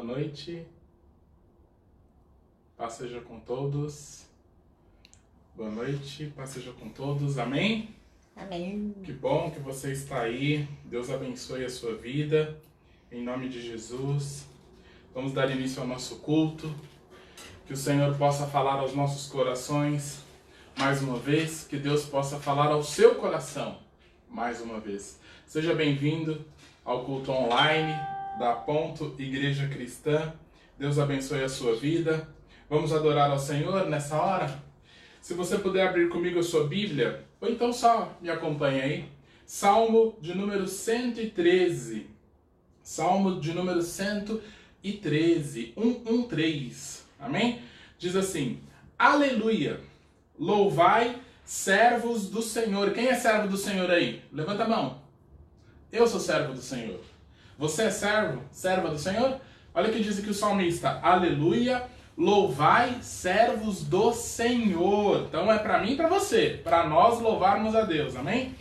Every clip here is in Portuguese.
Boa noite. Paz seja com todos. Boa noite, paz seja com todos. Amém? Amém. Que bom que você está aí. Deus abençoe a sua vida. Em nome de Jesus. Vamos dar início ao nosso culto. Que o Senhor possa falar aos nossos corações mais uma vez. Que Deus possa falar ao seu coração mais uma vez. Seja bem-vindo ao culto online da Ponto Igreja Cristã. Deus abençoe a sua vida. Vamos adorar ao Senhor nessa hora? Se você puder abrir comigo a sua Bíblia, ou então só me acompanhe aí. Salmo de número 113. Salmo de número 113. 113. Amém? Diz assim: Aleluia! Louvai, servos do Senhor. Quem é servo do Senhor aí? Levanta a mão. Eu sou servo do Senhor. Você é servo, serva do Senhor? Olha o que diz aqui o salmista: Aleluia, louvai, servos do Senhor. Então é para mim e para você, para nós louvarmos a Deus, amém?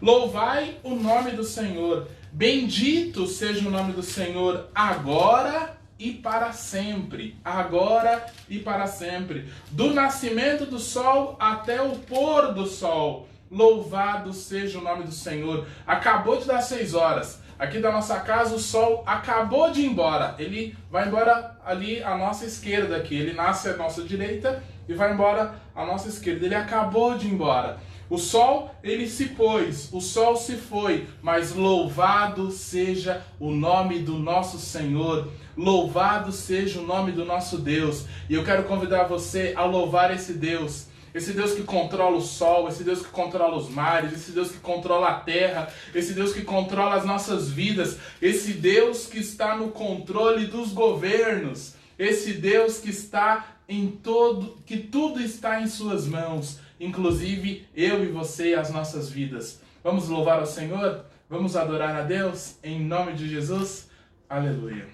Louvai o nome do Senhor. Bendito seja o nome do Senhor agora e para sempre. Agora e para sempre. Do nascimento do sol até o pôr do sol. Louvado seja o nome do Senhor. Acabou de dar seis horas. Aqui da nossa casa o sol acabou de ir embora. Ele vai embora ali à nossa esquerda aqui. Ele nasce à nossa direita e vai embora à nossa esquerda. Ele acabou de ir embora. O sol, ele se pôs, o sol se foi, mas louvado seja o nome do nosso Senhor, louvado seja o nome do nosso Deus. E eu quero convidar você a louvar esse Deus esse Deus que controla o sol, esse Deus que controla os mares, esse Deus que controla a terra, esse Deus que controla as nossas vidas, esse Deus que está no controle dos governos, esse Deus que está em todo, que tudo está em suas mãos, inclusive eu e você e as nossas vidas. Vamos louvar ao Senhor? Vamos adorar a Deus em nome de Jesus? Aleluia.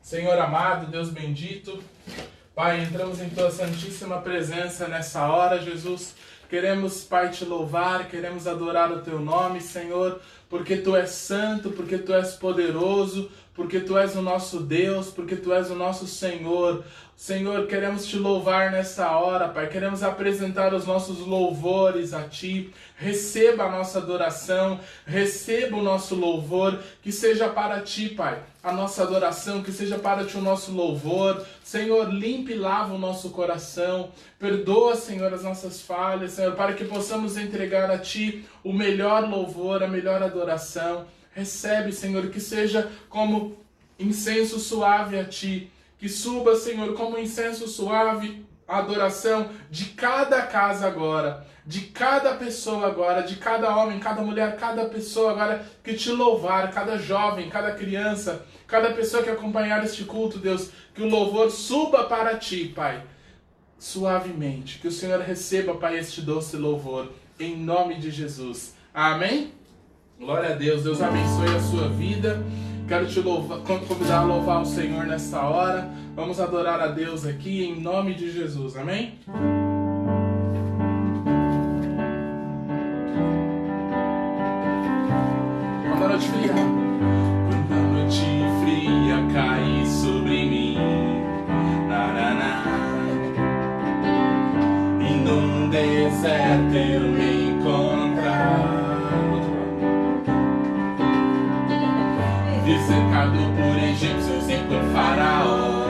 Senhor amado, Deus bendito, Pai, entramos em tua santíssima presença nessa hora, Jesus. Queremos, Pai, te louvar, queremos adorar o teu nome, Senhor, porque tu és santo, porque tu és poderoso, porque tu és o nosso Deus, porque tu és o nosso Senhor. Senhor, queremos te louvar nessa hora, Pai. Queremos apresentar os nossos louvores a Ti. Receba a nossa adoração, receba o nosso louvor, que seja para Ti, Pai. A nossa adoração, que seja para Ti o nosso louvor. Senhor, limpe e lava o nosso coração. Perdoa, Senhor, as nossas falhas, Senhor, para que possamos entregar a Ti o melhor louvor, a melhor adoração. Recebe, Senhor, que seja como incenso suave a Ti que suba, Senhor, como incenso suave a adoração de cada casa agora, de cada pessoa agora, de cada homem, cada mulher, cada pessoa agora que te louvar, cada jovem, cada criança, cada pessoa que acompanhar este culto, Deus, que o louvor suba para ti, Pai, suavemente, que o Senhor receba, Pai, este doce louvor, em nome de Jesus. Amém? Glória a Deus, Deus abençoe a sua vida. Quero te louvar, convidar a louvar o Senhor nessa hora. Vamos adorar a Deus aqui em nome de Jesus. Amém? Quando a noite fria, quando noite fria cai sobre mim, na, e num deserto eu por egípcios e por faraó.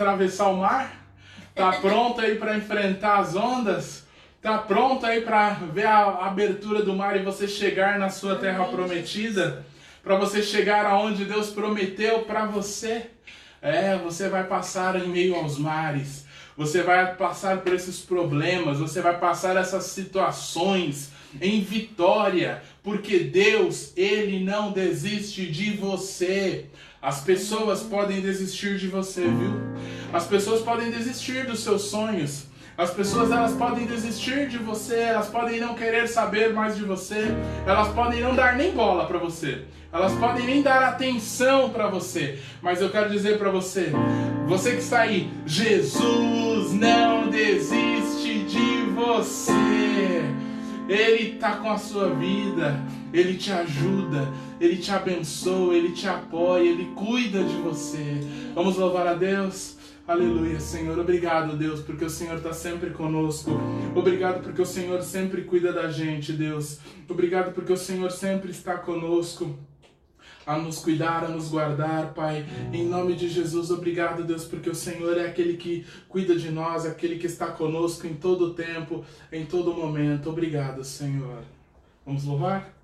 Atravessar o mar? Está pronto aí para enfrentar as ondas? Está pronto aí para ver a abertura do mar e você chegar na sua terra prometida? Para você chegar aonde Deus prometeu para você? É, você vai passar em meio aos mares. Você vai passar por esses problemas, você vai passar essas situações em vitória, porque Deus, ele não desiste de você. As pessoas podem desistir de você, viu? As pessoas podem desistir dos seus sonhos. As pessoas elas podem desistir de você, elas podem não querer saber mais de você, elas podem não dar nem bola para você, elas podem nem dar atenção para você. Mas eu quero dizer para você, você que está aí, Jesus não desiste de você. Ele está com a sua vida, Ele te ajuda, Ele te abençoa, Ele te apoia, Ele cuida de você. Vamos louvar a Deus? Aleluia, Senhor. Obrigado, Deus, porque o Senhor está sempre conosco. Obrigado porque o Senhor sempre cuida da gente, Deus. Obrigado porque o Senhor sempre está conosco a nos cuidar, a nos guardar, Pai. Em nome de Jesus, obrigado, Deus, porque o Senhor é aquele que cuida de nós, aquele que está conosco em todo o tempo, em todo momento. Obrigado, Senhor. Vamos louvar?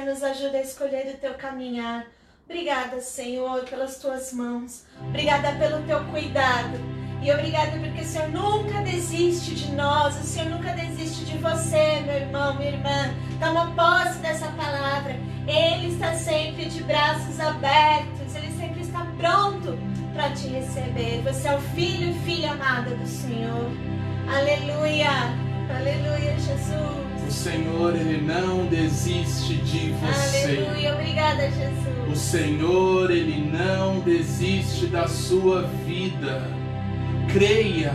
Senhor nos ajuda a escolher o teu caminhar. Obrigada, Senhor, pelas tuas mãos. Obrigada pelo teu cuidado. E obrigada porque o Senhor nunca desiste de nós, o Senhor nunca desiste de você, meu irmão, minha irmã. Toma posse dessa palavra. Ele está sempre de braços abertos, ele sempre está pronto para te receber. Você é o filho e filha amada do Senhor. Aleluia, aleluia, O. Senhor, Ele não desiste de você. Aleluia, obrigada, Jesus. O Senhor, Ele não desiste da sua vida. Creia,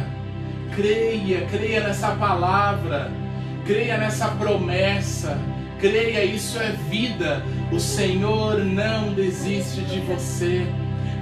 creia, creia nessa palavra, creia nessa promessa, creia, isso é vida. O Senhor não desiste de você.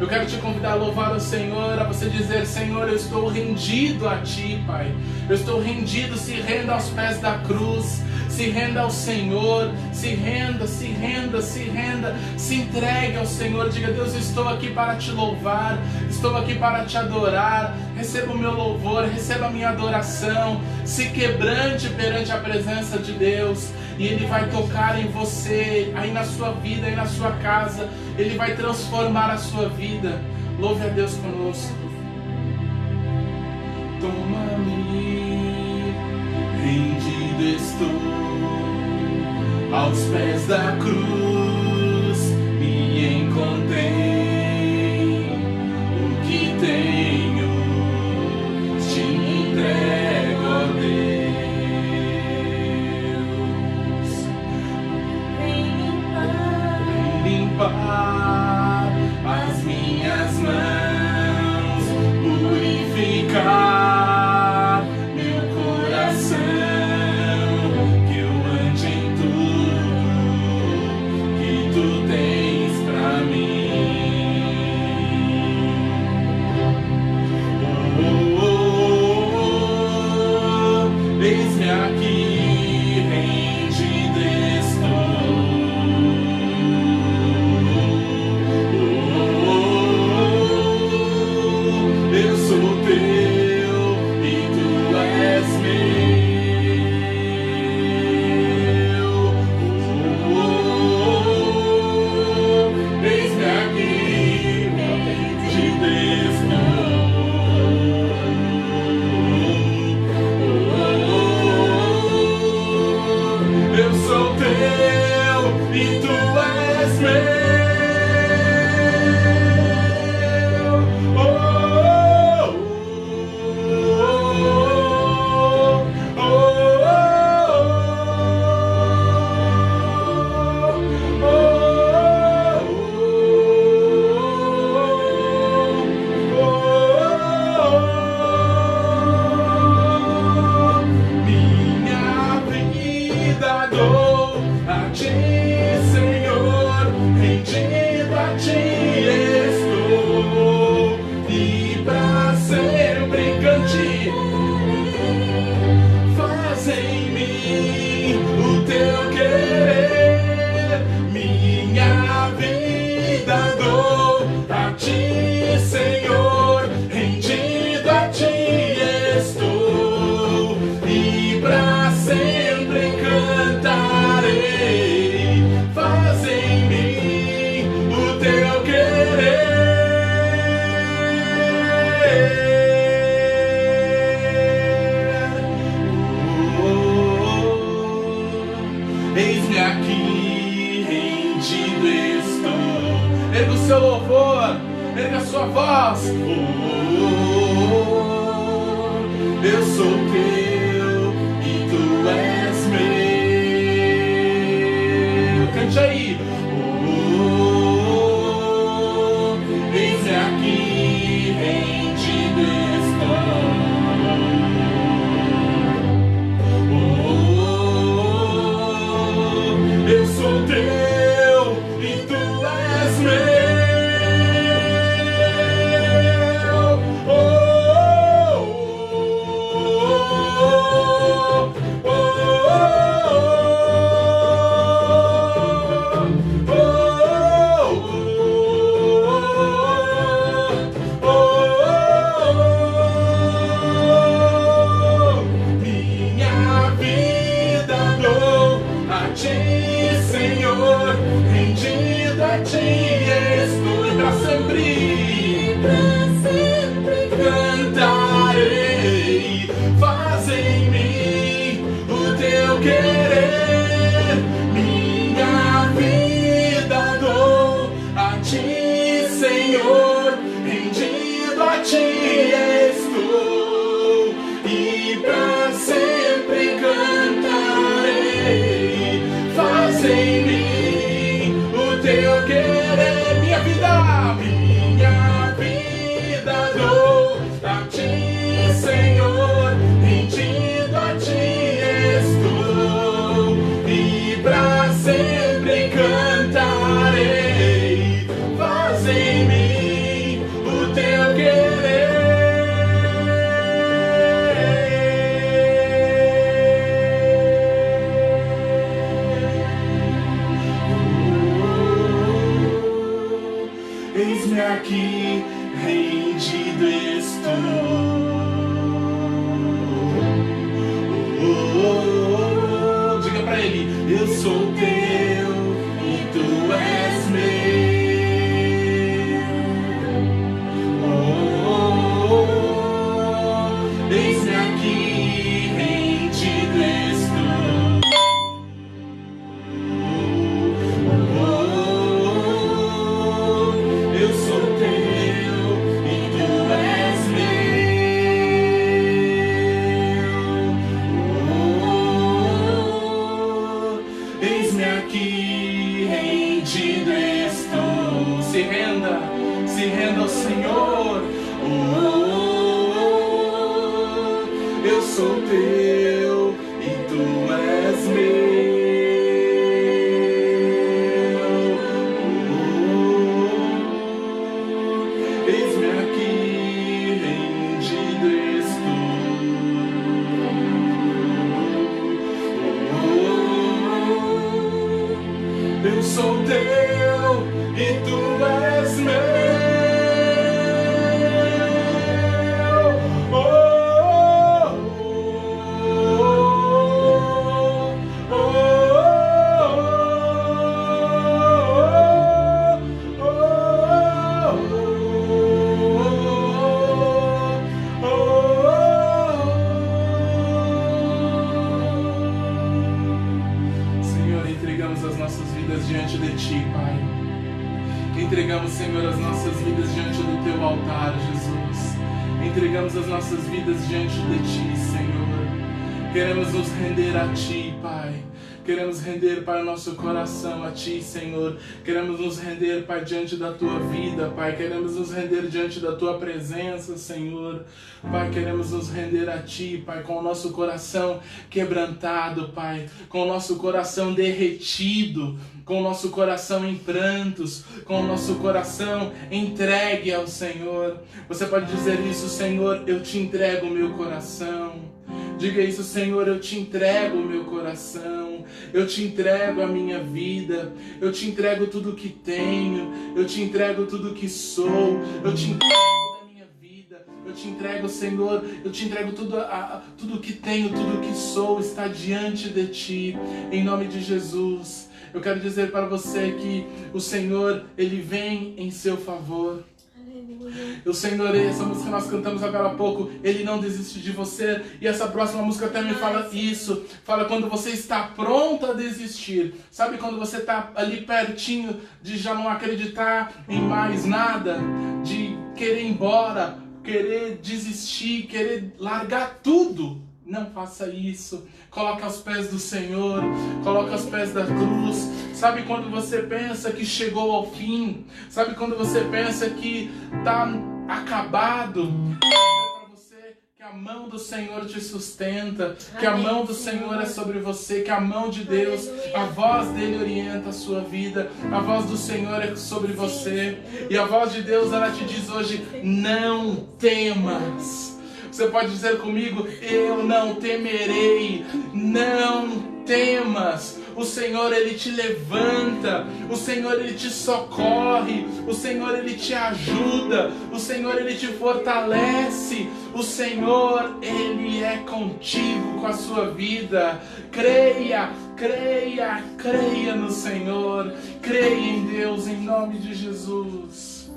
Eu quero te convidar a louvar o Senhor, a você dizer: Senhor, eu estou rendido a Ti, Pai. Eu estou rendido, se renda aos pés da cruz. Se renda ao Senhor, se renda, se renda, se renda, se entregue ao Senhor. Diga: Deus, estou aqui para te louvar, estou aqui para te adorar. Receba o meu louvor, receba a minha adoração. Se quebrante perante a presença de Deus e Ele vai tocar em você, aí na sua vida, aí na sua casa. Ele vai transformar a sua vida. Louve a Deus conosco. Toma-me, rendido estou aos pés da cruz. Minhas mãos, purificar voz. Ti, Senhor. Queremos nos render, Pai, diante da Tua vida, Pai. Queremos nos render diante da Tua presença, Senhor. Pai, queremos nos render a Ti, Pai, com o nosso coração quebrantado, Pai. Com o nosso coração derretido, com o nosso coração em prantos, com o nosso coração entregue ao Senhor. Você pode dizer isso, Senhor, eu te entrego o meu coração. Diga isso, Senhor, eu te entrego o meu coração, eu te entrego a minha vida, eu te entrego tudo que tenho, eu te entrego tudo que sou, eu te entrego a minha vida, eu te entrego, Senhor, eu te entrego tudo, a- tudo que tenho, tudo que sou, está diante de Ti, em nome de Jesus. Eu quero dizer para você que o Senhor, Ele vem em seu favor. Aleluia. O Senhor, essa música que nós cantamos agora há pouco, Ele não desiste de você. E essa próxima música também fala isso. Fala quando você está pronto a desistir. Sabe quando você está ali pertinho de já não acreditar em mais nada? De querer ir embora, querer desistir, querer largar tudo. Não faça isso. Coloque aos pés do Senhor, coloque aos pés da cruz. Sabe quando você pensa que chegou ao fim? Sabe quando você pensa que está acabado? Que a mão do Senhor te sustenta, que a mão do Senhor é sobre você, que a mão de Deus, a voz dele orienta a sua vida, a voz do Senhor é sobre você, e a voz de Deus ela te diz hoje: não temas. Você pode dizer comigo: Eu não temerei, não temas. O Senhor ele te levanta, o Senhor ele te socorre, o Senhor ele te ajuda, o Senhor ele te fortalece. O Senhor ele é contigo com a sua vida. Creia, creia, creia no Senhor. Creia em Deus em nome de Jesus.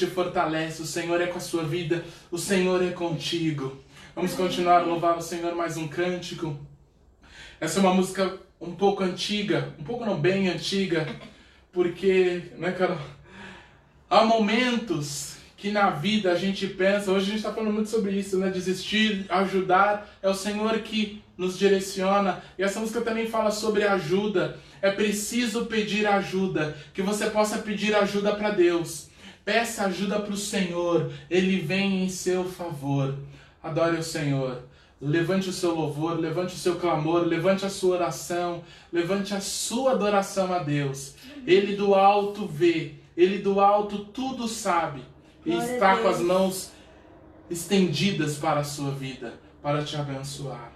Te fortalece, o Senhor é com a sua vida, o Senhor é contigo. Vamos continuar a louvar o Senhor mais um cântico. Essa é uma música um pouco antiga, um pouco não bem antiga, porque, né, Carol? Há momentos que na vida a gente pensa, hoje a gente está falando muito sobre isso, né? Desistir, ajudar, é o Senhor que nos direciona. E essa música também fala sobre ajuda. É preciso pedir ajuda, que você possa pedir ajuda para Deus. Peça ajuda para o Senhor, Ele vem em seu favor. Adore o Senhor. Levante o seu louvor, levante o seu clamor, levante a sua oração, levante a sua adoração a Deus. Ele do alto vê, ele do alto tudo sabe e está com as mãos estendidas para a sua vida, para te abençoar.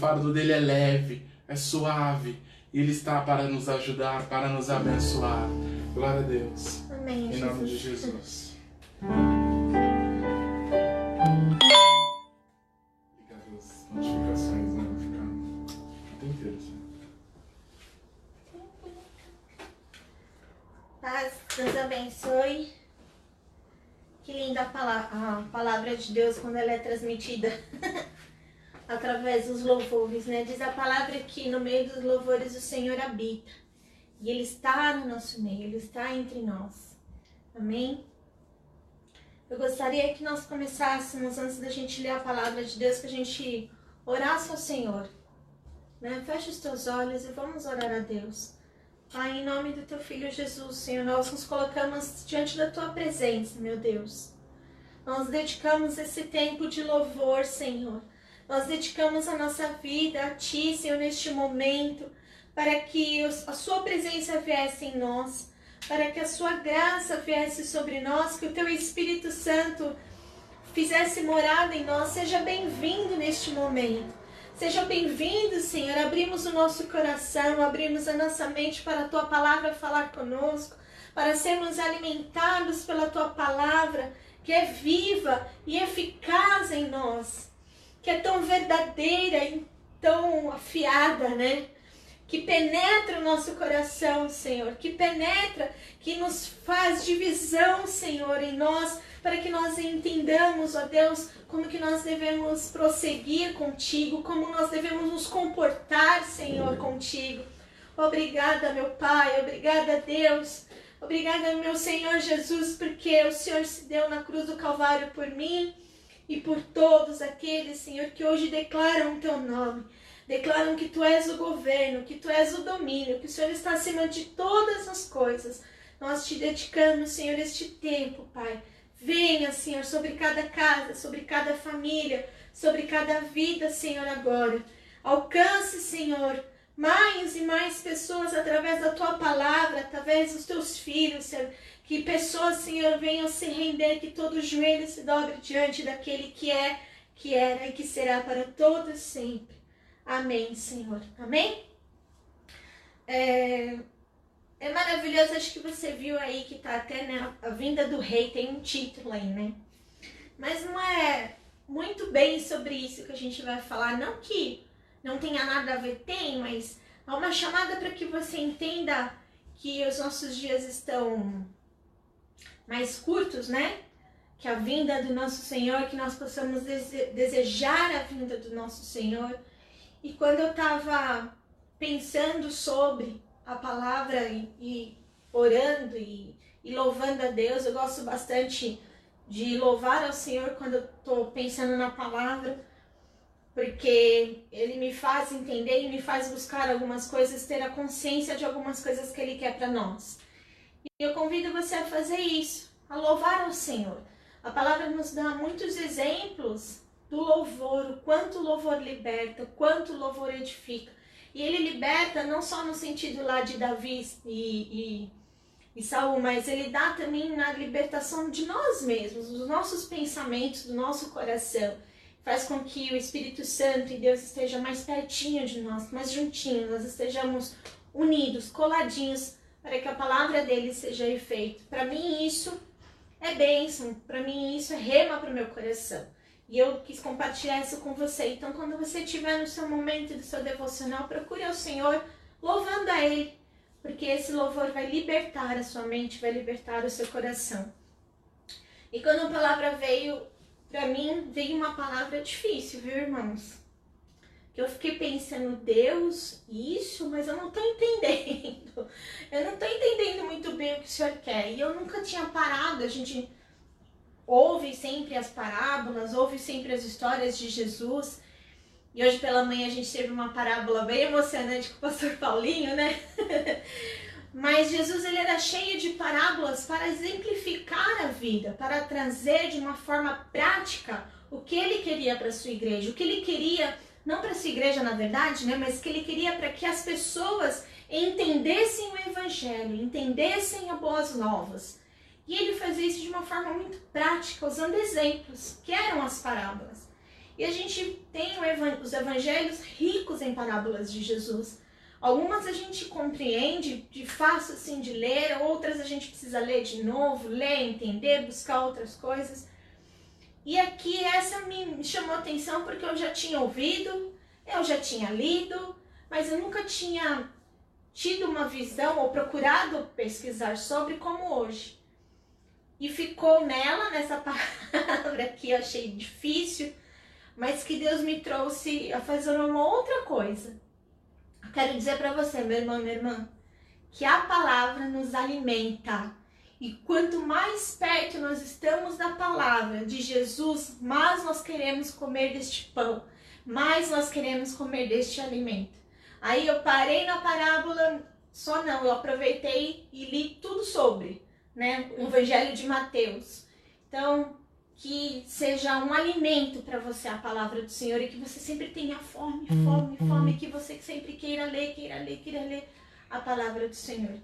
Fardo dele é leve, é suave, e ele está para nos ajudar, para nos abençoar. Glória a Deus. Amém, Em nome de Jesus. Jesus. Ligar as notificações, né? Vai ficar o tempo inteiro assim. Paz, Deus abençoe. Que linda a palavra de Deus quando ela é transmitida através dos louvores, né? Diz a palavra que no meio dos louvores o Senhor habita. E Ele está no nosso meio, Ele está entre nós. Amém? Eu gostaria que nós começássemos, antes da gente ler a palavra de Deus, que a gente orasse ao Senhor. Né? Feche os teus olhos e vamos orar a Deus. Pai, em nome do teu filho Jesus, Senhor, nós nos colocamos diante da tua presença, meu Deus. Nós dedicamos esse tempo de louvor, Senhor. Nós dedicamos a nossa vida a ti, Senhor, neste momento, para que a sua presença viesse em nós, para que a sua graça viesse sobre nós, que o teu Espírito Santo fizesse morada em nós. Seja bem-vindo neste momento. Seja bem-vindo, Senhor. Abrimos o nosso coração, abrimos a nossa mente para a tua palavra falar conosco, para sermos alimentados pela tua palavra, que é viva e eficaz em nós, que é tão verdadeira e tão afiada, né? Que penetra o nosso coração, Senhor, que penetra, que nos faz divisão, Senhor, em nós, para que nós entendamos, ó Deus, como que nós devemos prosseguir contigo, como nós devemos nos comportar, Senhor, contigo. Obrigada, meu Pai, obrigada, Deus. Obrigada, meu Senhor Jesus, porque o Senhor se deu na cruz do Calvário por mim e por todos aqueles, Senhor, que hoje declaram o teu nome. Declaram que tu és o governo, que tu és o domínio, que o Senhor está acima de todas as coisas. Nós te dedicamos, Senhor, este tempo, Pai. Venha, Senhor, sobre cada casa, sobre cada família, sobre cada vida, Senhor, agora. Alcance, Senhor, mais e mais pessoas através da tua palavra, através dos teus filhos, Senhor. Que pessoas, Senhor, venham se render, que todo joelho se dobre diante daquele que é, que era e que será para todos sempre. Amém, Senhor. Amém? É, é maravilhoso, acho que você viu aí que tá até né, a vinda do rei, tem um título aí, né? Mas não é muito bem sobre isso que a gente vai falar. Não que não tenha nada a ver, tem, mas há uma chamada para que você entenda que os nossos dias estão mais curtos, né? Que a vinda do nosso Senhor, que nós possamos dese- desejar a vinda do nosso Senhor. E quando eu estava pensando sobre a palavra e, e orando e, e louvando a Deus, eu gosto bastante de louvar ao Senhor quando eu estou pensando na palavra, porque Ele me faz entender e me faz buscar algumas coisas, ter a consciência de algumas coisas que Ele quer para nós. E eu convido você a fazer isso, a louvar ao Senhor. A palavra nos dá muitos exemplos do louvor, o quanto o louvor liberta, o quanto o louvor edifica. E ele liberta não só no sentido lá de Davi e, e, e Saul, mas ele dá também na libertação de nós mesmos, dos nossos pensamentos, do nosso coração. Faz com que o Espírito Santo e Deus esteja mais pertinho de nós, mais juntinhos, nós estejamos unidos, coladinhos, para que a palavra dele seja efeito. Para mim isso é bênção, para mim isso é rema para o meu coração. E eu quis compartilhar isso com você. Então, quando você estiver no seu momento do seu devocional, procure ao Senhor louvando a Ele, porque esse louvor vai libertar a sua mente, vai libertar o seu coração. E quando a palavra veio para mim, veio uma palavra difícil, viu, irmãos? Eu fiquei pensando, Deus, isso, mas eu não estou entendendo. Eu não estou entendendo muito bem o que o Senhor quer. E eu nunca tinha parado, a gente ouve sempre as parábolas, ouve sempre as histórias de Jesus. E hoje pela manhã a gente teve uma parábola bem emocionante com o pastor Paulinho, né? Mas Jesus ele era cheio de parábolas para exemplificar a vida, para trazer de uma forma prática o que ele queria para sua igreja, o que ele queria, não para sua igreja na verdade, né, mas que ele queria para que as pessoas entendessem o evangelho, entendessem as boas novas. E ele fazia isso de uma forma muito prática, usando exemplos, que eram as parábolas. E a gente tem os evangelhos ricos em parábolas de Jesus. Algumas a gente compreende de fácil assim de ler, outras a gente precisa ler de novo, ler, entender, buscar outras coisas. E aqui essa me chamou atenção porque eu já tinha ouvido, eu já tinha lido, mas eu nunca tinha tido uma visão ou procurado pesquisar sobre como hoje e ficou nela, nessa palavra que eu achei difícil, mas que Deus me trouxe a fazer uma outra coisa. Eu quero dizer para você, meu irmão, minha irmã, que a palavra nos alimenta. E quanto mais perto nós estamos da palavra de Jesus, mais nós queremos comer deste pão, mais nós queremos comer deste alimento. Aí eu parei na parábola, só não, eu aproveitei e li tudo sobre né? O Evangelho de Mateus. Então, que seja um alimento para você a palavra do Senhor e que você sempre tenha fome, fome, hum. fome, que você sempre queira ler, queira ler, queira ler a palavra do Senhor.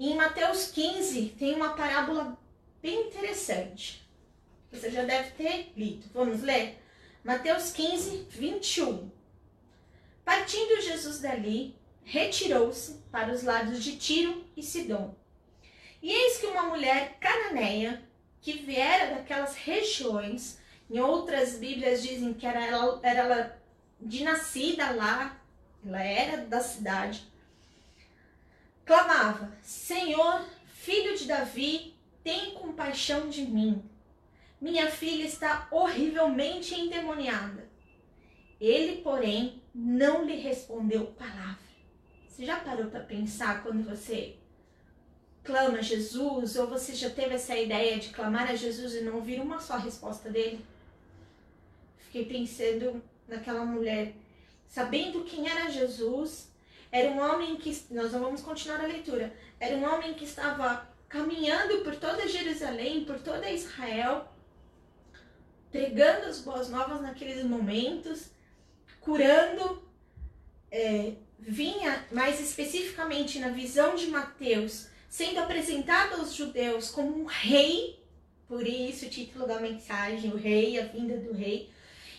E em Mateus 15 tem uma parábola bem interessante. Você já deve ter lido. Vamos ler? Mateus 15, 21. Partindo Jesus dali, retirou-se para os lados de Tiro e Sidom. E eis que uma mulher cananeia, que viera daquelas regiões, em outras Bíblias dizem que era ela, era ela de nascida lá, ela era da cidade, clamava: Senhor, filho de Davi, tem compaixão de mim. Minha filha está horrivelmente endemoniada. Ele, porém, não lhe respondeu palavra. Você já parou para pensar quando você clama a Jesus, ou você já teve essa ideia de clamar a Jesus e não ouvir uma só resposta dele? Fiquei pensando naquela mulher, sabendo quem era Jesus, era um homem que, nós vamos continuar a leitura, era um homem que estava caminhando por toda Jerusalém, por toda Israel, pregando as boas novas naqueles momentos, curando, é, vinha mais especificamente na visão de Mateus, sendo apresentado aos judeus como um rei, por isso o título da mensagem, o rei, a vinda do rei.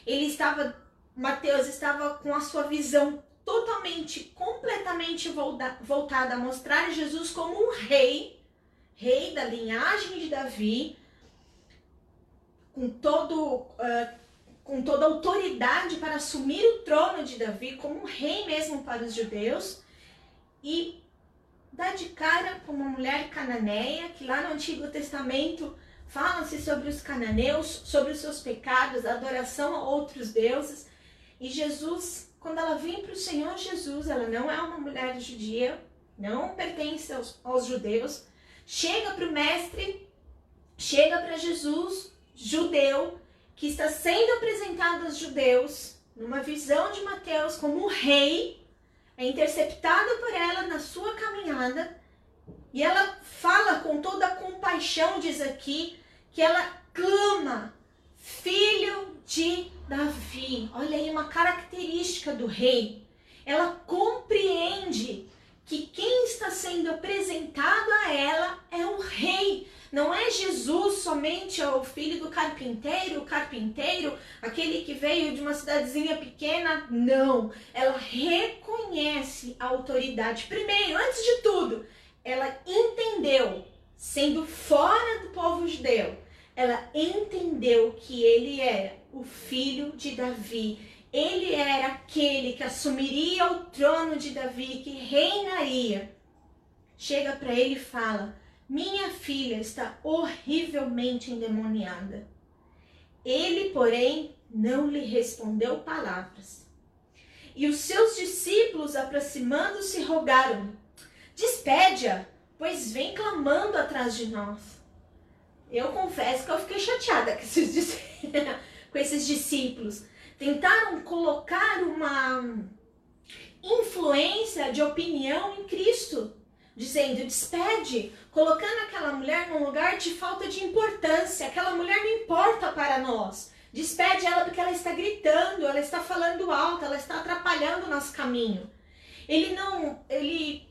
Ele estava, Mateus estava com a sua visão totalmente, completamente voltada a mostrar Jesus como um rei, rei da linhagem de Davi, com todo uh, com toda autoridade para assumir o trono de Davi como um rei mesmo para os judeus e dá de cara com uma mulher cananeia, que lá no Antigo Testamento fala-se sobre os cananeus, sobre os seus pecados, a adoração a outros deuses. E Jesus, quando ela vem para o Senhor Jesus, ela não é uma mulher judia, não pertence aos, aos judeus, chega para o mestre, chega para Jesus, judeu que está sendo apresentado aos judeus numa visão de Mateus como rei, é interceptado por ela na sua caminhada e ela fala com toda a compaixão, diz aqui, que ela clama, Olha aí uma característica do rei. Ela compreende que quem está sendo apresentado a ela é o rei. Não é Jesus somente o filho do carpinteiro, o carpinteiro, aquele que veio de uma cidadezinha pequena. Não. Ela reconhece a autoridade. Primeiro, antes de tudo, ela entendeu, sendo fora do povo judeu, ela entendeu que ele era o filho de Davi. Ele era aquele que assumiria o trono de Davi, que reinaria. Chega para ele e fala: Minha filha está horrivelmente endemoniada. Ele, porém, não lhe respondeu palavras. E os seus discípulos, aproximando-se, rogaram: Despede-a, pois vem clamando atrás de nós. Eu confesso que eu fiquei chateada com esses, com esses discípulos. Tentaram colocar uma influência de opinião em Cristo, dizendo: despede, colocando aquela mulher num lugar de falta de importância. Aquela mulher não importa para nós. Despede ela porque ela está gritando, ela está falando alto, ela está atrapalhando o nosso caminho. Ele não, ele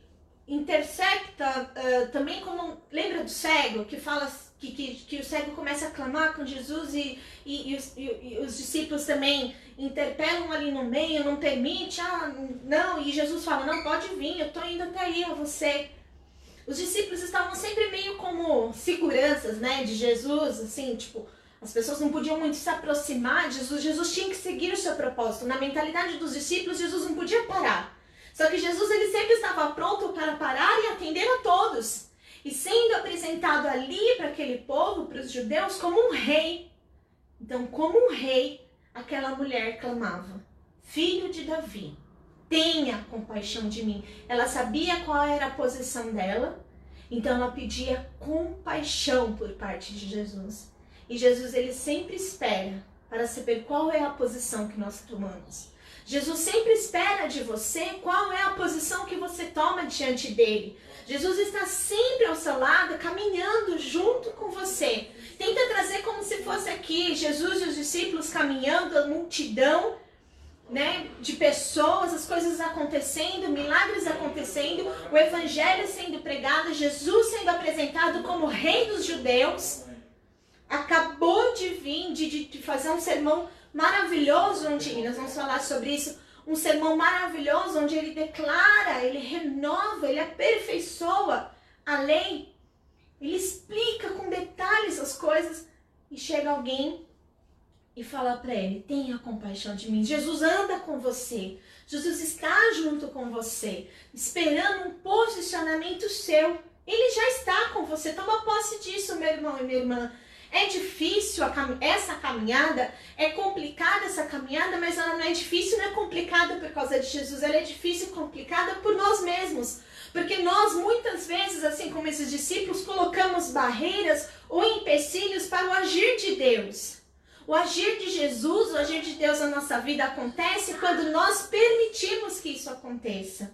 intersecta uh, também como. Lembra do cego que fala que, que, que, o cego começa a clamar com Jesus e, e, e, os, e, os, discípulos também interpelam ali no meio, não permite, ah, não, e Jesus fala, não, pode vir, eu estou indo até aí a você. Os discípulos estavam sempre meio como seguranças, né, de Jesus, assim, tipo, as pessoas não podiam muito se aproximar de Jesus, Jesus tinha que seguir o seu propósito. Na mentalidade dos discípulos, Jesus não podia parar. Só que Jesus ele sempre estava pronto para parar e atender a todos. E sendo apresentado ali para aquele povo, para os judeus, como um rei. Então, como um rei, aquela mulher clamava: Filho de Davi, tenha compaixão de mim. Ela sabia qual era a posição dela, então ela pedia compaixão por parte de Jesus. E Jesus ele sempre espera para saber qual é a posição que nós tomamos. Jesus sempre espera de você qual é a posição que você toma diante dele. Jesus está sempre ao seu lado, caminhando junto com você. Tenta trazer como se fosse aqui Jesus e os discípulos caminhando, a multidão, né, de pessoas, as coisas acontecendo, milagres acontecendo, o evangelho sendo pregado, Jesus sendo apresentado como rei dos judeus. Acabou de vir de, de fazer um sermão maravilhoso, onde nós vamos falar sobre isso, um sermão maravilhoso, onde ele declara, ele renova, ele aperfeiçoa a lei, ele explica com detalhes as coisas e chega alguém e fala para ele: tenha compaixão de mim. Jesus anda com você, Jesus está junto com você, esperando um posicionamento seu. Ele já está com você. Toma posse disso, meu irmão e minha irmã. É difícil cam essa caminhada, é complicada essa caminhada, mas ela não é difícil, não é complicada por causa de Jesus, ela é difícil e complicada por nós mesmos. Porque nós muitas vezes, assim como esses discípulos, colocamos barreiras ou empecilhos para o agir de Deus. O agir de Jesus, o agir de Deus na nossa vida acontece quando nós permitimos que isso aconteça.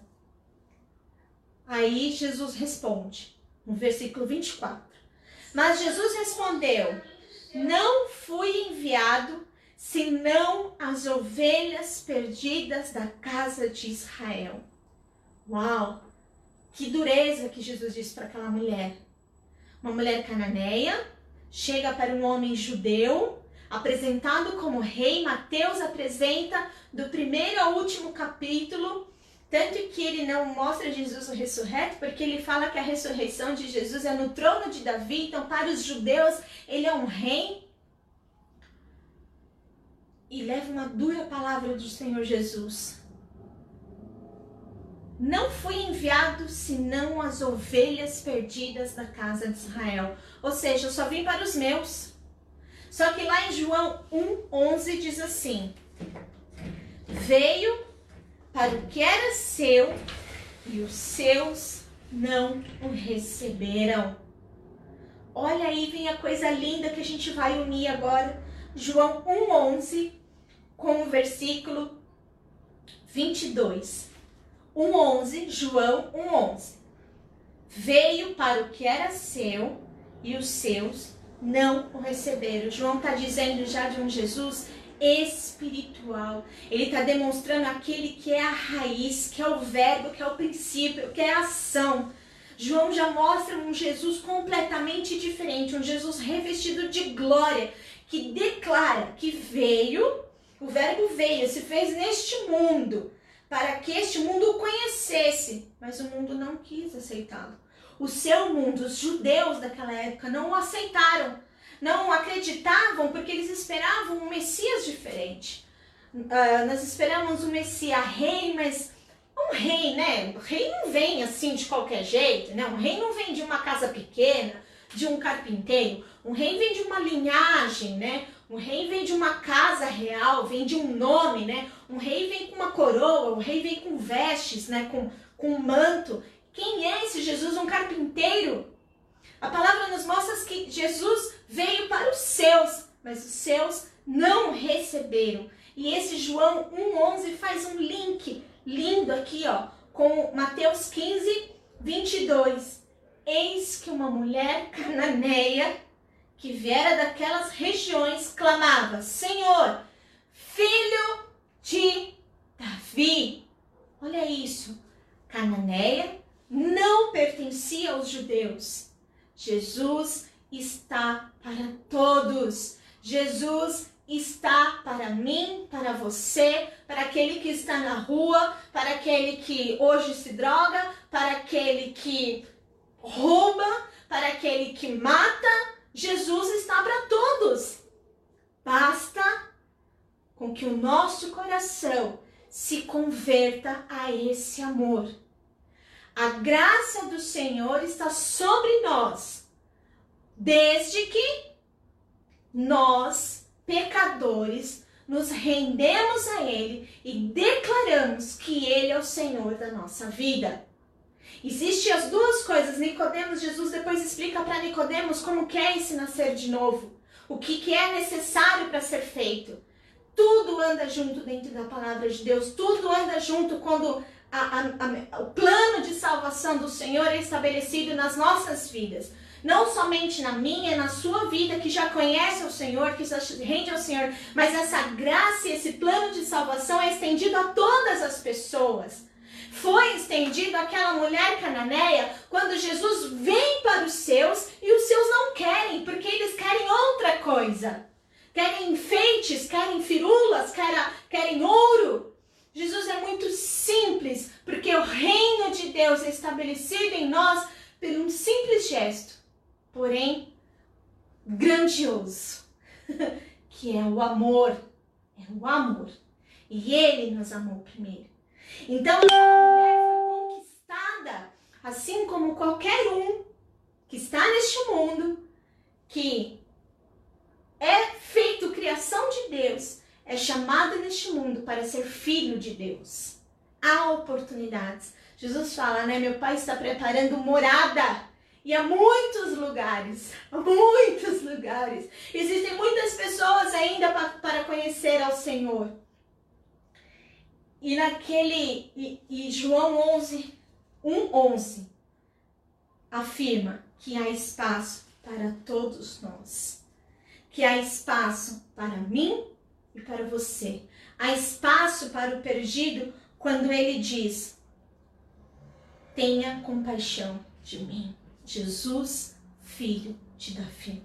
Aí Jesus responde, no versículo 24. Mas Jesus respondeu: Não fui enviado senão as ovelhas perdidas da casa de Israel. Uau! Que dureza que Jesus disse para aquela mulher. Uma mulher cananeia chega para um homem judeu, apresentado como rei. Mateus apresenta do primeiro ao último capítulo tanto que ele não mostra Jesus ressurreto, porque ele fala que a ressurreição de Jesus é no trono de Davi, então para os judeus ele é um rei. E leva uma dura palavra do Senhor Jesus. Não fui enviado senão as ovelhas perdidas da casa de Israel. Ou seja, eu só vim para os meus. Só que lá em João 1,11 diz assim: Veio para o que era seu e os seus não o receberam. Olha aí, vem a coisa linda que a gente vai unir agora. João 1,11 com o versículo 22. 1,11, João 1,11. Veio para o que era seu e os seus não o receberam. João está dizendo já de um Jesus espiritual. Ele está demonstrando aquele que é a raiz, que é o verbo, que é o princípio, que é a ação. João já mostra um Jesus completamente diferente, um Jesus revestido de glória, que declara que veio, o verbo veio, se fez neste mundo, para que este mundo o conhecesse, mas o mundo não quis aceitá-lo. O seu mundo, os judeus daquela época, não o aceitaram não acreditavam porque eles esperavam um Messias diferente. Uh, nós esperamos um Messias rei, mas um rei, né? O rei não vem assim de qualquer jeito, né? Um rei não vem de uma casa pequena, de um carpinteiro. Um rei vem de uma linhagem, né? Um rei vem de uma casa real, vem de um nome, né? Um rei vem com uma coroa, um rei vem com vestes, né? Com, com um manto. Quem é esse Jesus? Um carpinteiro? A palavra nos mostra que Jesus veio para os seus, mas os seus não receberam. E esse João 1,11 faz um link lindo aqui, ó, com Mateus 15, 22. Eis que uma mulher cananeia que viera daquelas regiões clamava: Senhor, filho de Davi. Olha isso. Cananeia não pertencia aos judeus. Jesus está para todos. Jesus está para mim, para você, para aquele que está na rua, para aquele que hoje se droga, para aquele que rouba, para aquele que mata. Jesus está para todos. Basta com que o nosso coração se converta a esse amor. A graça do Senhor está sobre nós desde que nós, pecadores, nos rendemos a Ele e declaramos que Ele é o Senhor da nossa vida. Existem as duas coisas. Nicodemos, Jesus depois explica para Nicodemos como que é esse nascer de novo, o que, que é necessário para ser feito. Tudo anda junto dentro da palavra de Deus, tudo anda junto quando a, a, a, o plano de salvação do Senhor é estabelecido nas nossas vidas não somente na minha, na sua vida, que já conhece o Senhor, que já rende ao Senhor, mas essa graça e esse plano de salvação é estendido a todas as pessoas. Foi estendido àquela mulher cananeia quando Jesus vem para os seus e os seus não querem, porque eles querem outra coisa. Querem enfeites, querem firulas, querem, querem ouro. Jesus é muito simples, porque o reino de Deus é estabelecido em nós por um simples gesto porém grandioso, que é o amor. É o amor. E ele nos amou primeiro. Então, a mulher foi conquistada, assim como qualquer um que está neste mundo, que é feito criação de Deus, é chamado neste mundo para ser filho de Deus. Há oportunidades. Jesus fala, né? Meu pai está preparando morada e há muitos lugares, há muitos lugares. Existem muitas pessoas ainda para conhecer ao Senhor. E naquele, e, e João 11, 1, 11, afirma que há espaço para todos nós. Que há espaço para mim e para você. Há espaço para o perdido quando ele diz: tenha compaixão de mim. Jesus, filho de Davi.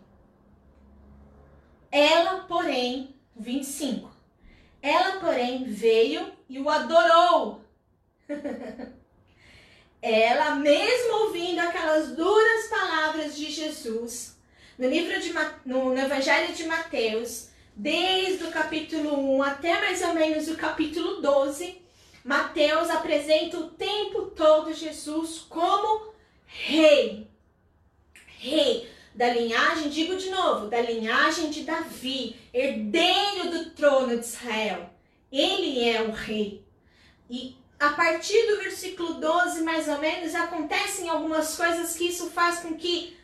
Ela, porém, 25. Ela, porém, veio e o adorou. Ela, mesmo ouvindo aquelas duras palavras de Jesus, no livro de no, Evangelho de Mateus, desde o capítulo 1 até mais ou menos o capítulo 12, Mateus apresenta o tempo todo Jesus como rei rei da linhagem, digo de novo, da linhagem de Davi, herdeiro do trono de Israel. Ele é o rei. E a partir do versículo 12, mais ou menos, acontecem algumas coisas que isso faz com que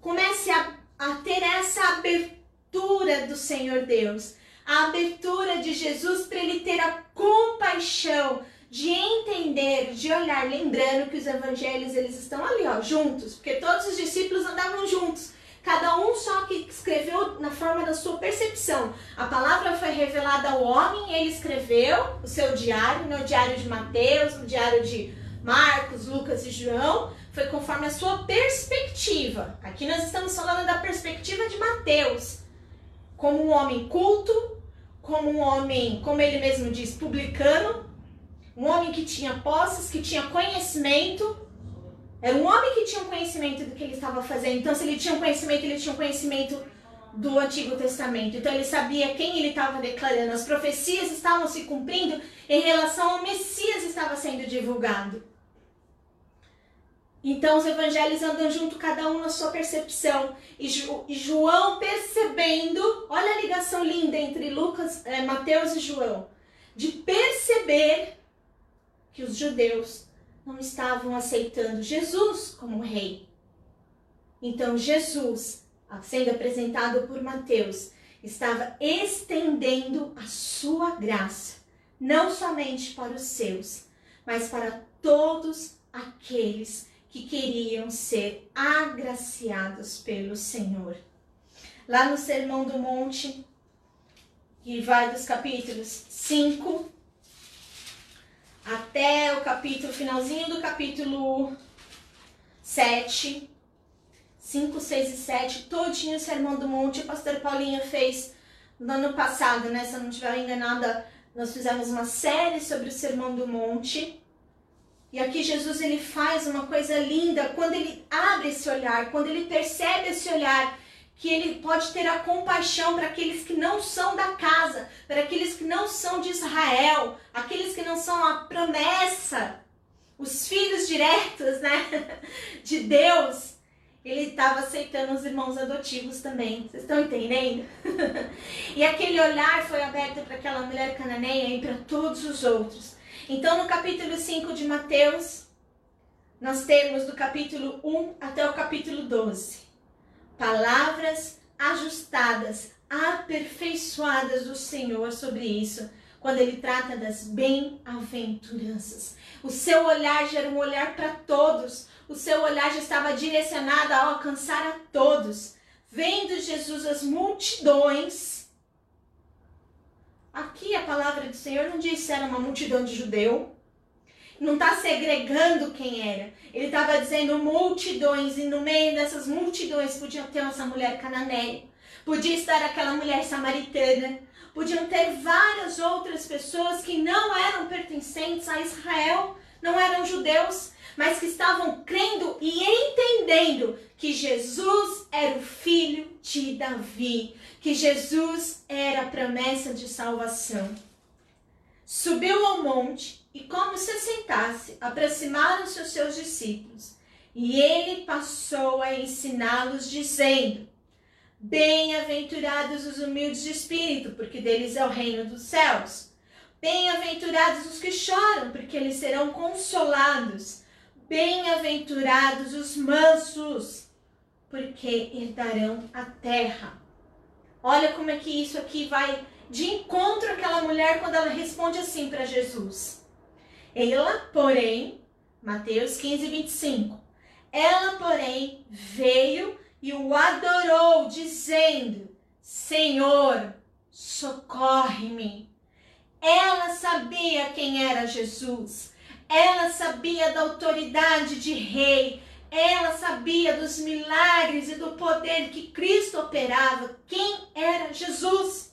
comece a, a ter essa abertura do Senhor Deus, a abertura de Jesus para ele ter a compaixão de entender, de olhar, lembrando que os evangelhos eles estão ali, ó, juntos, porque todos os discípulos andavam juntos. Cada um só que escreveu na forma da sua percepção. A palavra foi revelada ao homem, ele escreveu o seu diário, no diário de Mateus, no diário de Marcos, Lucas e João, foi conforme a sua perspectiva. Aqui nós estamos falando da perspectiva de Mateus, como um homem culto, como um homem, como ele mesmo diz, publicano, um homem que tinha posses, que tinha conhecimento, era um homem que tinha um conhecimento do que ele estava fazendo. Então, se ele tinha um conhecimento, ele tinha um conhecimento do Antigo Testamento. Então, ele sabia quem ele estava declarando. As profecias estavam se cumprindo em relação ao Messias estava sendo divulgado. Então, os evangelhos andam junto, cada um na sua percepção. E, João percebendo, olha a ligação linda entre Lucas, é, Mateus e João, de perceber que os judeus não estavam aceitando Jesus como rei. Então Jesus, sendo apresentado por Mateus, estava estendendo a sua graça, não somente para os seus, mas para todos aqueles que queriam ser agraciados pelo Senhor. Lá no Sermão do Monte, que vai dos capítulos 5 até o capítulo, finalzinho do capítulo 7, 5, 6 e 7, todinho o Sermão do Monte, o pastor Paulinho fez no ano passado, né? Se eu não estiver enganada, nós fizemos uma série sobre o Sermão do Monte. E aqui Jesus ele faz uma coisa linda quando ele abre esse olhar, quando ele percebe esse olhar que ele pode ter a compaixão para aqueles que não são da casa, para aqueles que não são de Israel, aqueles que não são a promessa, os filhos diretos, né, de Deus. Ele estava aceitando os irmãos adotivos também. Vocês estão entendendo? e aquele olhar foi aberto para aquela mulher cananeia e para todos os outros. Então, no capítulo 5 de Mateus, nós temos do capítulo 1 até o capítulo 12 palavras ajustadas, aperfeiçoadas do Senhor sobre isso, quando ele trata das bem-aventuranças. O seu olhar já era um olhar para todos, o seu olhar já estava direcionado a alcançar a todos. Vendo Jesus as multidões, aqui a palavra do Senhor não diz se era uma multidão de judeu, não está segregando quem era. Ele estava dizendo multidões, e no meio dessas multidões podia ter essa mulher cananeia, podia estar aquela mulher samaritana, podiam ter várias outras pessoas que não eram pertencentes a Israel, não eram judeus, mas que estavam crendo e entendendo que Jesus era o filho de Davi, que Jesus era a promessa de salvação. Subiu ao monte e, como se sentasse, aproximaram-se os seus discípulos. E ele passou a ensiná-los, dizendo: Bem-aventurados os humildes de espírito, porque deles é o reino dos céus. Bem-aventurados os que choram, porque eles serão consolados. Bem-aventurados os mansos, porque herdarão a terra. Olha como é que isso aqui vai de encontro àquela mulher quando ela responde assim para Jesus. Ela, porém, Mateus 15, 25. Ela, porém, veio e o adorou, dizendo: Senhor, socorre-me. Ela sabia quem era Jesus. Ela sabia da autoridade de rei. Ela sabia dos milagres e do poder que Cristo operava. Quem era Jesus?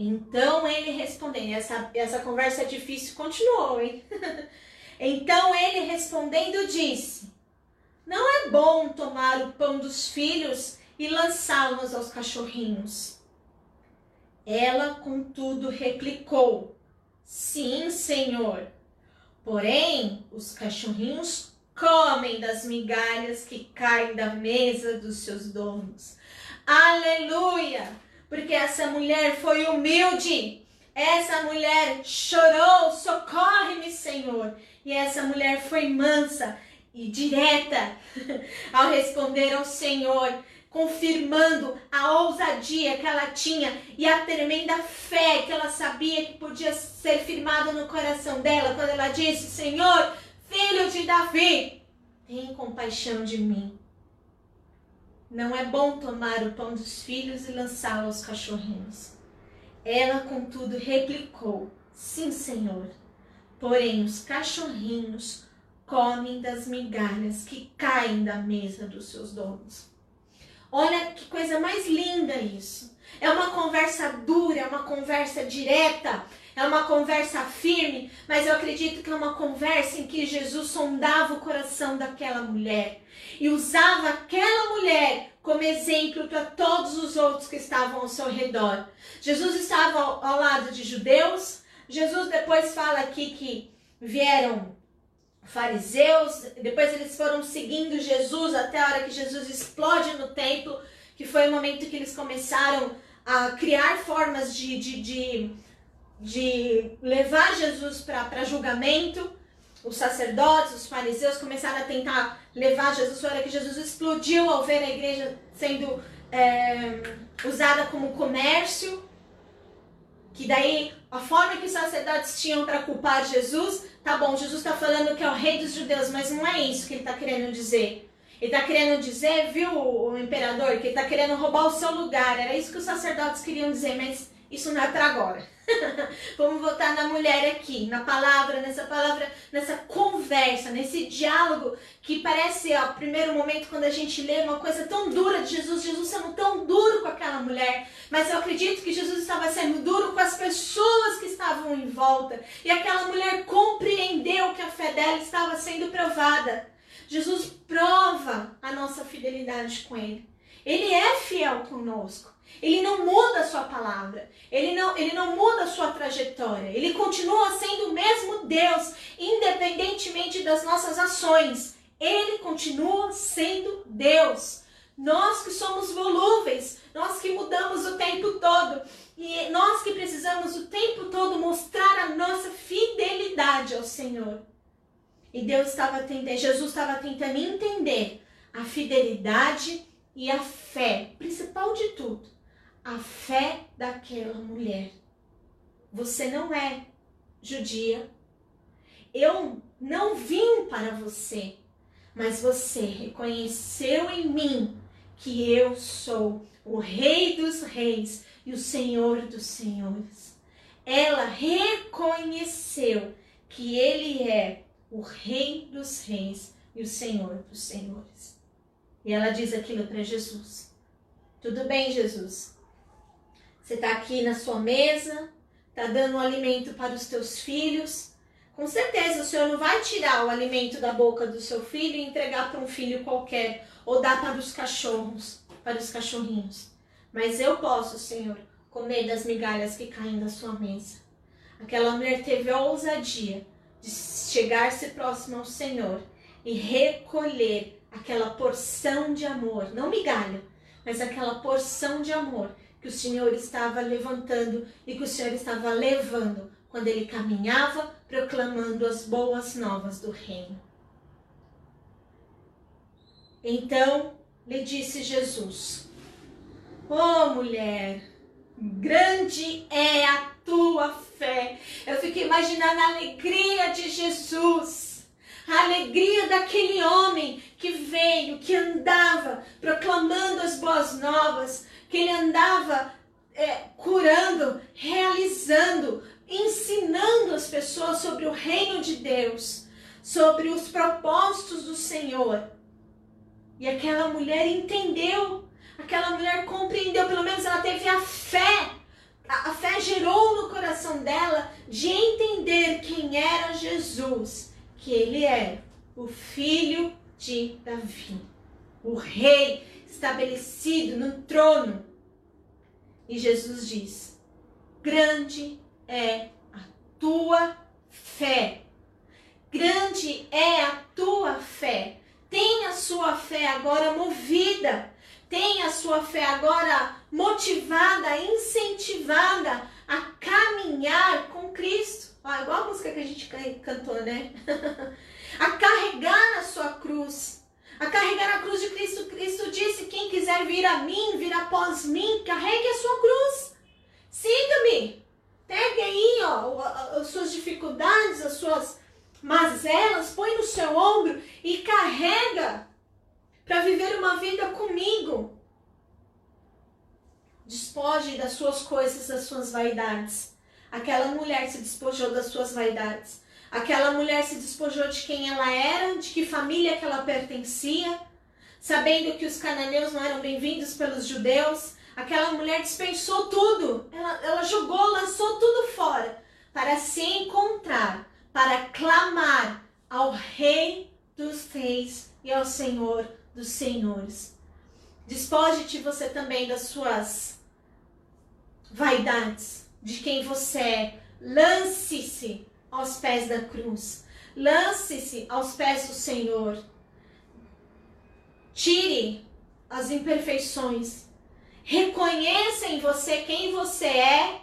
Então ele respondendo, essa, essa conversa difícil continuou, hein? então ele respondendo disse: Não é bom tomar o pão dos filhos e lançá-los aos cachorrinhos. Ela, contudo, replicou: Sim, senhor. Porém, os cachorrinhos comem das migalhas que caem da mesa dos seus donos. Aleluia! Porque essa mulher foi humilde. Essa mulher chorou, socorre-me, Senhor. E essa mulher foi mansa. e direta ao responder ao Senhor, confirmando a ousadia que ela tinha e a tremenda fé que ela sabia que podia ser firmada no coração dela quando ela disse: Senhor, filho de Davi, tem compaixão de mim. Não é bom tomar o pão dos filhos e lançá-lo aos cachorrinhos. Ela, contudo, replicou: Sim, Senhor. Porém, os cachorrinhos comem das migalhas que caem da mesa dos seus donos. Olha que coisa mais linda isso. É uma conversa dura, é uma conversa direta, é uma conversa firme, mas eu acredito que é uma conversa em que Jesus sondava o coração daquela mulher e usava aquela mulher como exemplo para todos os outros que estavam ao seu redor. Jesus estava ao, ao lado de judeus. Jesus depois fala aqui que vieram fariseus, depois eles foram seguindo Jesus até a hora que Jesus explode no templo, que foi o momento que eles começaram a criar formas de, de, de, de levar Jesus para julgamento. Os sacerdotes, os fariseus começaram a tentar levar Jesus, foi que Jesus explodiu ao ver a igreja sendo é, usada como comércio que daí a forma que os sacerdotes tinham para culpar Jesus, tá bom, Jesus está falando que é o rei dos judeus, mas não é isso que ele está querendo dizer. Ele está querendo dizer, viu, o imperador, que ele está querendo roubar o seu lugar. Era isso que os sacerdotes queriam dizer, mas isso não é para agora. Vamos voltar na mulher aqui, na palavra, nessa palavra, nessa conversa, nesse diálogo que parece, ó, primeiro momento, quando a gente lê uma coisa tão dura de Jesus, Jesus sendo tão duro com aquela mulher, mas eu acredito que Jesus estava sendo duro com as pessoas que estavam em volta e aquela mulher compreendeu que a fé dela estava sendo provada. Jesus prova a nossa fidelidade com Ele. Ele é fiel conosco. Ele não muda a sua palavra. Ele não, ele não muda a sua trajetória. Ele continua sendo o mesmo Deus, independentemente das nossas ações. Ele continua sendo Deus. Nós que somos volúveis, nós que mudamos o tempo todo e nós que precisamos o tempo todo mostrar a nossa fidelidade ao Senhor. E Deus estava tentando, Jesus estava tentando entender a fidelidade e a fé, principal de tudo, a fé daquela mulher. Você não é judia. Eu não vim para você, mas você reconheceu em mim que eu sou o Rei dos Reis e o Senhor dos Senhores. Ela reconheceu que ele é o Rei dos Reis e o Senhor dos Senhores. E ela diz aquilo para Jesus. Tudo bem, Jesus. Você está aqui na sua mesa, está dando um alimento para os teus filhos. Com certeza o Senhor não vai tirar o alimento da boca do seu filho e entregar para um filho qualquer ou dar para os cachorros, para os cachorrinhos. Mas eu posso, Senhor, comer das migalhas que caem da sua mesa. Aquela mulher teve a ousadia de chegar-se próximo ao Senhor e recolher aquela porção de amor, não migalha, mas aquela porção de amor que o Senhor estava levantando e que o Senhor estava levando quando ele caminhava proclamando as boas novas do reino. Então lhe disse Jesus: Oh mulher, grande é a tua fé. Eu fico imaginando a alegria de Jesus, a alegria daquele homem que veio, que andava proclamando as boas novas, que ele andava é, curando, realizando, ensinando as pessoas sobre o reino de Deus, sobre os propósitos do Senhor. E aquela mulher entendeu, aquela mulher compreendeu, pelo menos ela teve a fé. A, fé gerou no coração dela de entender quem era Jesus, que ele era o filho de Davi, o rei estabelecido no trono. E Jesus diz: Grande é a tua fé. Grande é a tua fé. Tenha a sua fé agora movida. Tenha a sua fé agora motivada, incentivada a caminhar com Cristo. Igual a música que a gente cantou, né? a carregar a sua cruz. A carregar a cruz de Cristo. Cristo disse: quem quiser vir a mim, vir após mim, carregue a sua cruz. Siga-me. Pegue aí, ó, as suas dificuldades, as suas mazelas, põe no seu ombro e carrega para viver uma vida comigo. Despoje das suas coisas, das suas vaidades. Aquela mulher se despojou das suas vaidades. Aquela mulher se despojou de quem ela era, de que família que ela pertencia, sabendo que os cananeus não eram bem-vindos pelos judeus. Aquela mulher dispensou tudo. Ela, ela jogou, lançou tudo fora para se encontrar, para clamar ao Rei dos Reis e ao Senhor dos Senhores. Despoje-te você também das suas vaidades, de quem você é. Lance-se aos pés da cruz. Lance-se aos pés do Senhor. Tire as imperfeições. Reconheça em você quem você é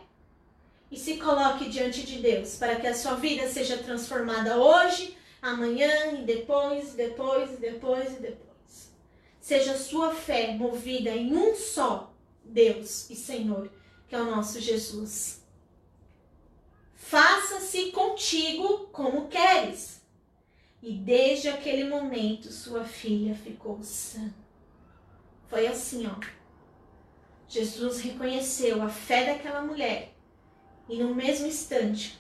e se coloque diante de Deus para que a sua vida seja transformada hoje, amanhã e depois, depois, depois e depois. Seja sua fé movida em um só Deus e Senhor, que é o nosso Jesus. Faça-se contigo como queres. E desde aquele momento sua filha ficou sã. Foi assim, ó. Jesus reconheceu a fé daquela mulher e no mesmo instante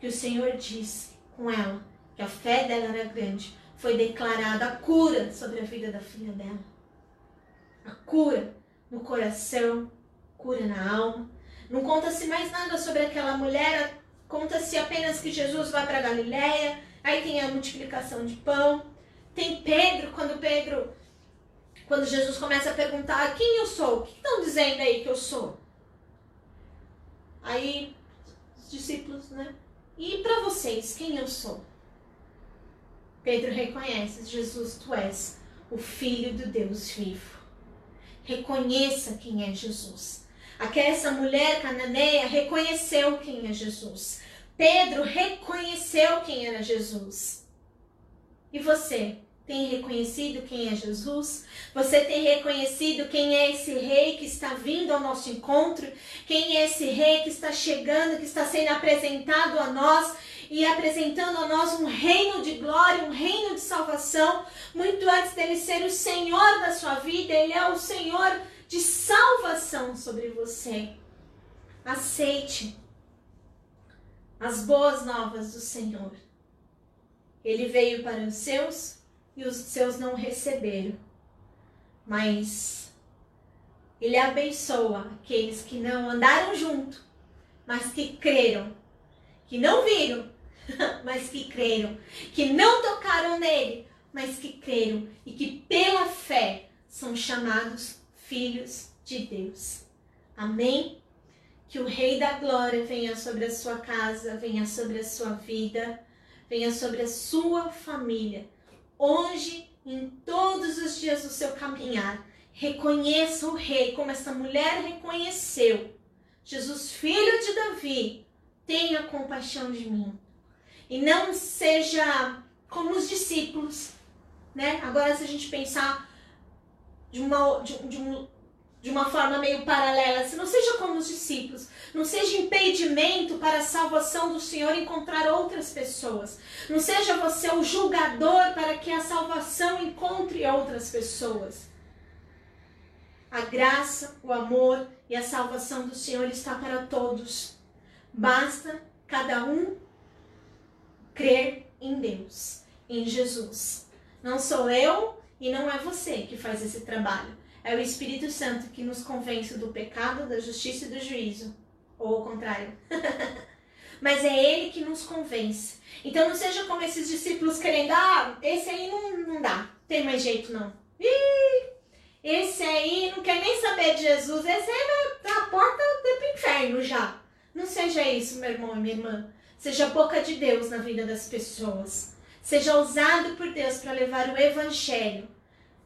que o Senhor disse com ela que a fé dela era grande, foi declarada a cura sobre a vida da filha dela. A cura no coração, cura na alma. Não conta-se mais nada sobre aquela mulher Conta-se apenas que Jesus vai para Galiléia, aí tem a multiplicação de pão. Tem Pedro, quando Pedro, quando Jesus começa a perguntar quem eu sou, o que estão dizendo aí que eu sou? Aí os discípulos, né? E para vocês, quem eu sou? Pedro reconhece, Jesus, tu és o Filho do Deus vivo. Reconheça quem é Jesus. Aquela mulher cananeia reconheceu quem é Jesus. Pedro reconheceu quem era Jesus. E você? Tem reconhecido quem é Jesus? Você tem reconhecido quem é esse rei que está vindo ao nosso encontro? Quem é esse rei que está chegando, que está sendo apresentado a nós e apresentando a nós um reino de glória, um reino de salvação? Muito antes dele ser o Senhor da sua vida, ele é o Senhor de salvação sobre você. Aceite as boas novas do Senhor. Ele veio para os seus e os seus não receberam. Mas ele abençoa aqueles que não andaram junto, mas que creram, que não viram, mas que creram, que não tocaram nele, mas que creram e que pela fé são chamados filhos de Deus. Amém? Que o Rei da Glória venha sobre a sua casa, venha sobre a sua vida, venha sobre a sua família. Hoje, em todos os dias do seu caminhar, reconheça o Rei como essa mulher reconheceu. Jesus, filho de Davi, tenha compaixão de mim. E não seja como os discípulos, né? Agora, se a gente pensar de uma, de, de, um, de uma forma meio paralela. Se não seja como os discípulos, não seja impedimento para a salvação do Senhor encontrar outras pessoas. Não seja você o julgador para que a salvação encontre outras pessoas. A graça, o amor e a salvação do Senhor está para todos. Basta cada um crer em Deus, em Jesus. Não sou eu, e não é você que faz esse trabalho. É o Espírito Santo que nos convence do pecado, da justiça e do juízo. Ou ao contrário. Mas é Ele que nos convence. Então não seja como esses discípulos querendo, ah, esse aí não, não dá, tem mais jeito não. Ih, esse aí não quer nem saber de Jesus, esse aí vai a porta do inferno já. Não seja isso, meu irmão e minha irmã. Seja boca de Deus na vida das pessoas. Seja usado por Deus para levar o evangelho.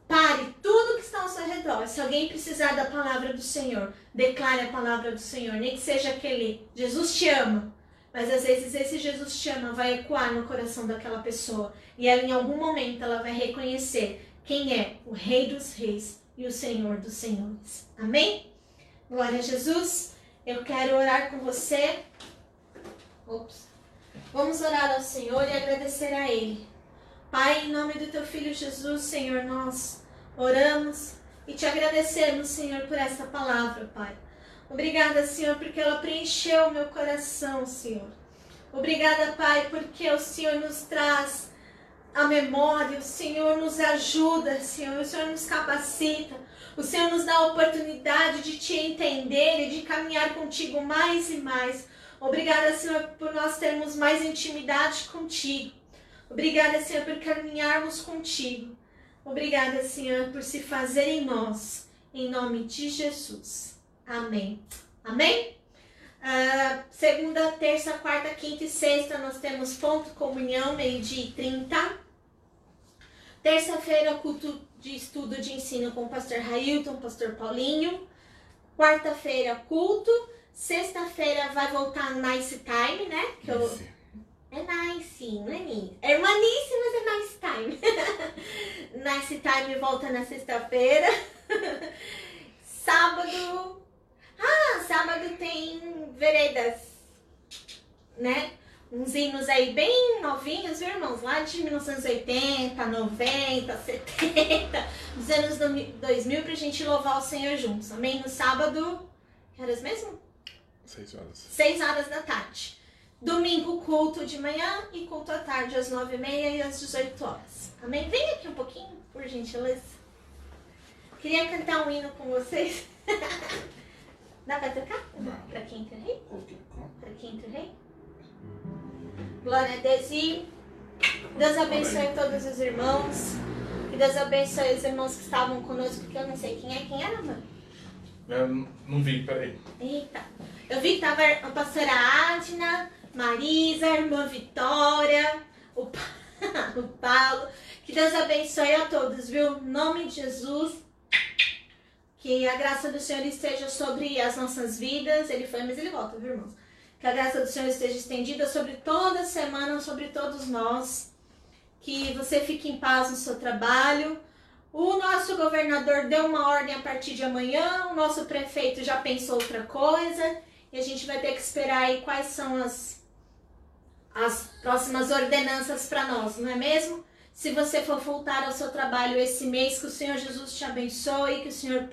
Pare tudo que está ao seu redor. Se alguém precisar da palavra do Senhor, declare a palavra do Senhor. Nem que seja aquele Jesus te ama. Mas às vezes esse Jesus te ama vai ecoar no coração daquela pessoa. E ela, em algum momento ela vai reconhecer quem é o Rei dos Reis e o Senhor dos Senhores. Amém? Glória a Jesus. Eu quero orar com você. Ops. Vamos orar ao Senhor e agradecer a Ele. Pai, em nome do Teu Filho Jesus, Senhor, nós oramos e te agradecemos, Senhor, por esta palavra, Pai. Obrigada, Senhor, porque ela preencheu o meu coração, Senhor. Obrigada, Pai, porque o Senhor nos traz a memória, o Senhor nos ajuda, Senhor, o Senhor nos capacita, o Senhor nos dá a oportunidade de te entender e de caminhar contigo mais e mais. Obrigada, Senhor, por nós termos mais intimidade contigo. Obrigada, Senhor, por caminharmos contigo. Obrigada, Senhor, por se fazer em nós. Em nome de Jesus. Amém. Amém? Uh, segunda, terça, quarta, quinta e sexta nós temos ponto comunhão, meio-dia e trinta. Terça-feira, culto de estudo de ensino com o pastor Railton, pastor Paulinho. Quarta-feira, culto. Sexta-feira vai voltar Nice Time, né? Que eu... É nice, não é nice. É manice, mas é nice time. nice time volta na sexta-feira. Sábado ah, sábado tem veredas, né? Uns hinos aí bem novinhos, viu, irmãos? Lá de 1980, 90, 70, dos anos 2000 pra gente louvar o Senhor juntos. Amém? No sábado, que horas mesmo? Seis horas. Seis horas da tarde. Domingo, culto de manhã e culto à tarde, às nove e meia e às 18 horas. Amém? Vem aqui um pouquinho, por gentileza. Queria cantar um hino com vocês. Dá pra tocar? Pra quem entra rei? Pra quem entra rei? Glória a Deus e Deus abençoe todos os irmãos. Que Deus abençoe os irmãos que estavam conosco, porque eu não sei quem é. Quem era, mano? Eu não vi, peraí. Eita. Eu vi que tava a pastora Adna, Marisa, a irmã Vitória, o, o Paulo. Que Deus abençoe a todos, viu? Em nome de Jesus. Que a graça do Senhor esteja sobre as nossas vidas. Ele foi, mas ele volta, viu, irmãos? Que a graça do Senhor esteja estendida sobre toda semana, sobre todos nós. Que você fique em paz no seu trabalho. O nosso governador deu uma ordem a partir de amanhã, o nosso prefeito já pensou outra coisa, e a gente vai ter que esperar aí quais são as, as próximas ordenanças para nós, não é mesmo? Se você for voltar ao seu trabalho esse mês, que o Senhor Jesus te abençoe, que o Senhor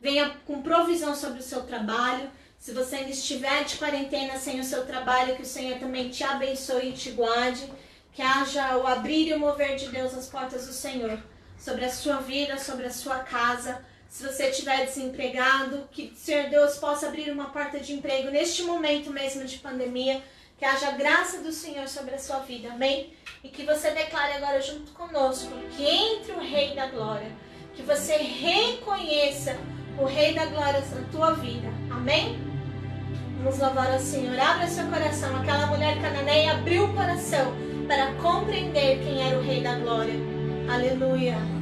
venha com provisão sobre o seu trabalho. Se você ainda estiver de quarentena sem o seu trabalho, que o Senhor também te abençoe e te guarde. Que haja o abrir e o mover de Deus as portas do Senhor sobre a sua vida, sobre a sua casa. Se você estiver desempregado, que Senhor Deus possa abrir uma porta de emprego neste momento mesmo de pandemia que haja graça do Senhor sobre a sua vida, amém? E que você declare agora junto conosco que entre o Rei da Glória, que você reconheça o Rei da Glória na tua vida, amém? Vamos louvar ao Senhor. Abra seu coração. Aquela mulher cananeia abriu o coração para compreender quem era o Rei da Glória. Aleluia.